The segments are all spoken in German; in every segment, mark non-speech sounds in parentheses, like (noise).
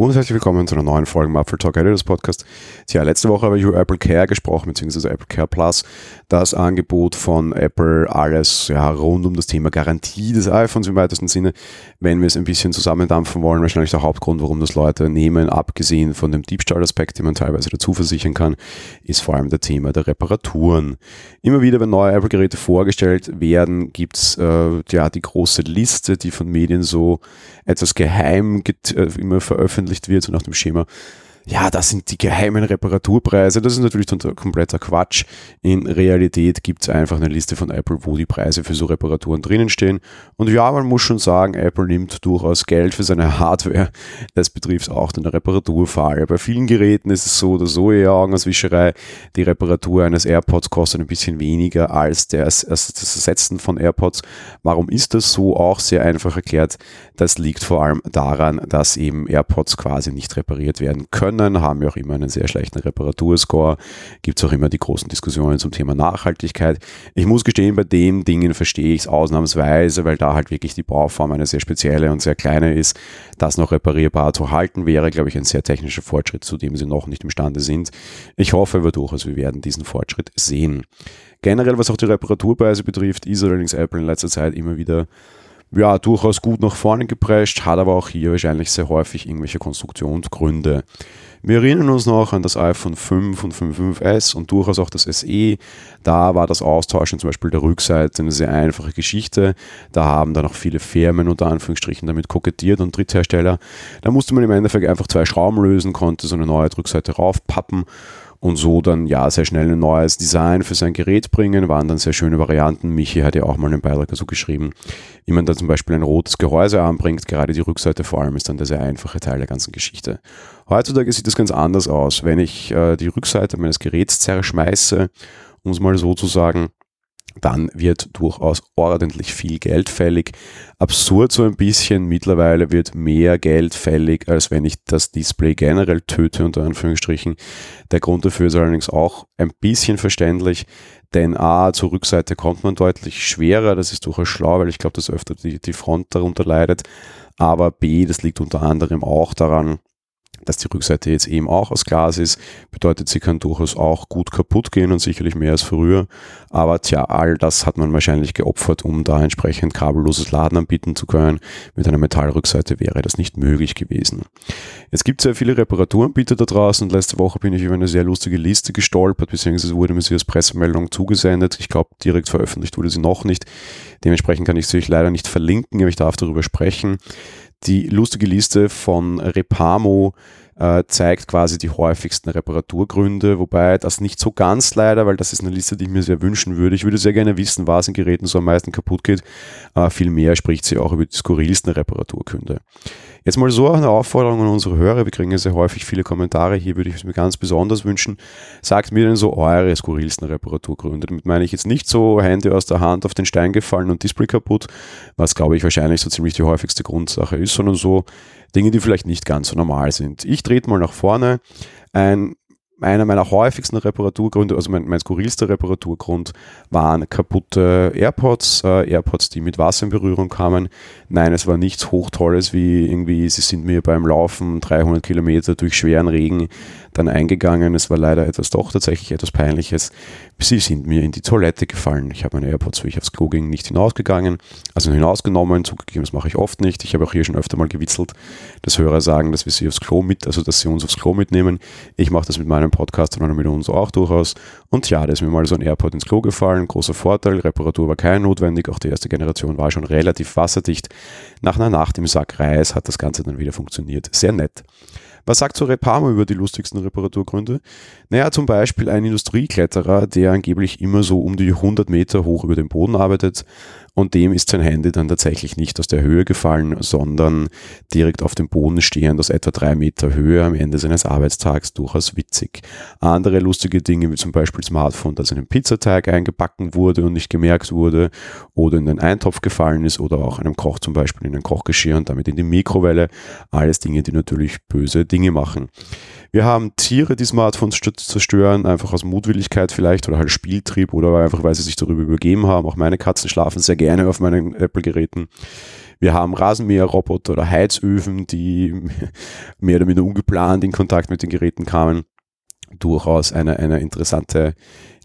Und herzlich willkommen zu einer neuen Folge im Apple Talk Editors Podcast. Tja, letzte Woche habe ich über Apple Care gesprochen, beziehungsweise Apple Care Plus, das Angebot von Apple, alles ja, rund um das Thema Garantie des iPhones im weitesten Sinne. Wenn wir es ein bisschen zusammendampfen wollen, wahrscheinlich der Hauptgrund, warum das Leute nehmen, abgesehen von dem Diebstahlaspekt, den man teilweise dazu versichern kann, ist vor allem der Thema der Reparaturen. Immer wieder, wenn neue Apple-Geräte vorgestellt werden, gibt es äh, ja die große Liste, die von Medien so etwas geheim äh, immer veröffentlicht wird, so nach dem Schema, ja, das sind die geheimen Reparaturpreise. Das ist natürlich kompletter Quatsch. In Realität gibt es einfach eine Liste von Apple, wo die Preise für so Reparaturen drinnen stehen. Und ja, man muss schon sagen, Apple nimmt durchaus Geld für seine Hardware. Das betrifft auch den Reparaturfall. Bei vielen Geräten ist es so oder so eher Augenauswischerei. Die Reparatur eines AirPods kostet ein bisschen weniger als das, das Ersetzen von AirPods. Warum ist das so? Auch sehr einfach erklärt. Das liegt vor allem daran, dass eben AirPods quasi nicht repariert werden können können, haben ja auch immer einen sehr schlechten Reparaturscore, gibt es auch immer die großen Diskussionen zum Thema Nachhaltigkeit. Ich muss gestehen, bei den Dingen verstehe ich es ausnahmsweise, weil da halt wirklich die Bauform eine sehr spezielle und sehr kleine ist. Das noch reparierbar zu halten wäre, glaube ich, ein sehr technischer Fortschritt, zu dem sie noch nicht imstande sind. Ich hoffe aber durchaus, wir werden diesen Fortschritt sehen. Generell, was auch die Reparaturpreise betrifft, ist allerdings Apple in letzter Zeit immer wieder ja, durchaus gut nach vorne geprescht, hat aber auch hier wahrscheinlich sehr häufig irgendwelche Konstruktionsgründe. Wir erinnern uns noch an das iPhone 5 und 5S und durchaus auch das SE. Da war das Austauschen zum Beispiel der Rückseite eine sehr einfache Geschichte. Da haben dann auch viele Firmen unter Anführungsstrichen damit kokettiert und Dritthersteller. Da musste man im Endeffekt einfach zwei Schrauben lösen, konnte so eine neue Rückseite raufpappen und so dann ja sehr schnell ein neues Design für sein Gerät bringen. Waren dann sehr schöne Varianten. Michi hat ja auch mal einen Beitrag dazu geschrieben, wie man da zum Beispiel ein rotes Gehäuse anbringt. Gerade die Rückseite vor allem ist dann der sehr einfache Teil der ganzen Geschichte. Heutzutage sieht das ganz anders aus. Wenn ich äh, die Rückseite meines Geräts zerschmeiße, um es mal so zu sagen, dann wird durchaus ordentlich viel Geld fällig. Absurd so ein bisschen, mittlerweile wird mehr Geld fällig, als wenn ich das Display generell töte, unter Anführungsstrichen. Der Grund dafür ist allerdings auch ein bisschen verständlich, denn A, zur Rückseite kommt man deutlich schwerer, das ist durchaus schlau, weil ich glaube, dass öfter die, die Front darunter leidet. Aber B, das liegt unter anderem auch daran, dass die Rückseite jetzt eben auch aus Glas ist, bedeutet, sie kann durchaus auch gut kaputt gehen und sicherlich mehr als früher. Aber tja, all das hat man wahrscheinlich geopfert, um da entsprechend kabelloses Laden anbieten zu können. Mit einer Metallrückseite wäre das nicht möglich gewesen. Es gibt sehr viele Reparaturanbieter da draußen und letzte Woche bin ich über eine sehr lustige Liste gestolpert, beziehungsweise wurde mir sie als Pressemeldung zugesendet. Ich glaube, direkt veröffentlicht wurde sie noch nicht. Dementsprechend kann ich sie euch leider nicht verlinken, aber ich darf darüber sprechen. Die lustige Liste von Repamo äh, zeigt quasi die häufigsten Reparaturgründe, wobei das nicht so ganz leider, weil das ist eine Liste, die ich mir sehr wünschen würde. Ich würde sehr gerne wissen, was in Geräten so am meisten kaputt geht. Äh, viel spricht sie auch über die skurrilsten Reparaturgründe. Jetzt mal so eine Aufforderung an unsere Hörer. Wir kriegen ja sehr häufig viele Kommentare. Hier würde ich es mir ganz besonders wünschen. Sagt mir denn so eure skurrilsten Reparaturgründe. Damit meine ich jetzt nicht so Hände aus der Hand auf den Stein gefallen und Display kaputt, was glaube ich wahrscheinlich so ziemlich die häufigste Grundsache ist, sondern so Dinge, die vielleicht nicht ganz so normal sind. Ich trete mal nach vorne. Ein einer meiner häufigsten Reparaturgründe, also mein, mein skurrilster Reparaturgrund, waren kaputte AirPods, äh, AirPods, die mit Wasser in Berührung kamen. Nein, es war nichts Hochtolles, wie irgendwie, sie sind mir beim Laufen 300 Kilometer durch schweren Regen dann eingegangen. Es war leider etwas doch tatsächlich etwas Peinliches. Sie sind mir in die Toilette gefallen. Ich habe meine AirPods, wie ich aufs Klo ging, nicht hinausgegangen, also hinausgenommen. Zugegeben, das mache ich oft nicht. Ich habe auch hier schon öfter mal gewitzelt, dass Hörer sagen, dass wir sie aufs Klo mit, also dass sie uns aufs Klo mitnehmen. Ich mache das mit meinem Podcast und mit uns auch durchaus. Und ja, da ist mir mal so ein AirPod ins Klo gefallen. Großer Vorteil, Reparatur war kein notwendig. Auch die erste Generation war schon relativ wasserdicht. Nach einer Nacht im Sack Reis hat das Ganze dann wieder funktioniert. Sehr nett. Was sagt so Repamo über die lustigsten Reparaturgründe? Naja, zum Beispiel ein Industriekletterer, der angeblich immer so um die 100 Meter hoch über dem Boden arbeitet und dem ist sein Handy dann tatsächlich nicht aus der Höhe gefallen, sondern direkt auf dem Boden stehend aus etwa drei Meter Höhe am Ende seines Arbeitstags durchaus witzig. Andere lustige Dinge wie zum Beispiel Smartphone, das in einen Pizzateig eingebacken wurde und nicht gemerkt wurde oder in den Eintopf gefallen ist oder auch einem Koch zum Beispiel in ein Kochgeschirr und damit in die Mikrowelle. Alles Dinge, die natürlich böse Dinge machen. Wir haben Tiere, die Smartphones zerstören, einfach aus Mutwilligkeit vielleicht oder halt Spieltrieb oder einfach weil sie sich darüber übergeben haben. Auch meine Katzen schlafen sehr gerne auf meinen Apple-Geräten. Wir haben Rasenmäherroboter oder Heizöfen, die (laughs) mehr oder minder ungeplant in Kontakt mit den Geräten kamen. Durchaus eine, eine interessante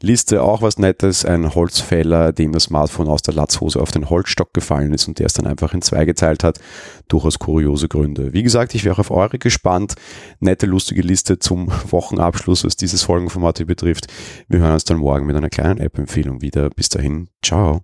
Liste. Auch was Nettes, ein Holzfäller, dem das Smartphone aus der Latzhose auf den Holzstock gefallen ist und der es dann einfach in zwei geteilt hat. Durchaus kuriose Gründe. Wie gesagt, ich wäre auf eure gespannt. Nette, lustige Liste zum (laughs) Wochenabschluss, was dieses Folgenformat hier betrifft. Wir hören uns dann morgen mit einer kleinen App-Empfehlung wieder. Bis dahin, ciao.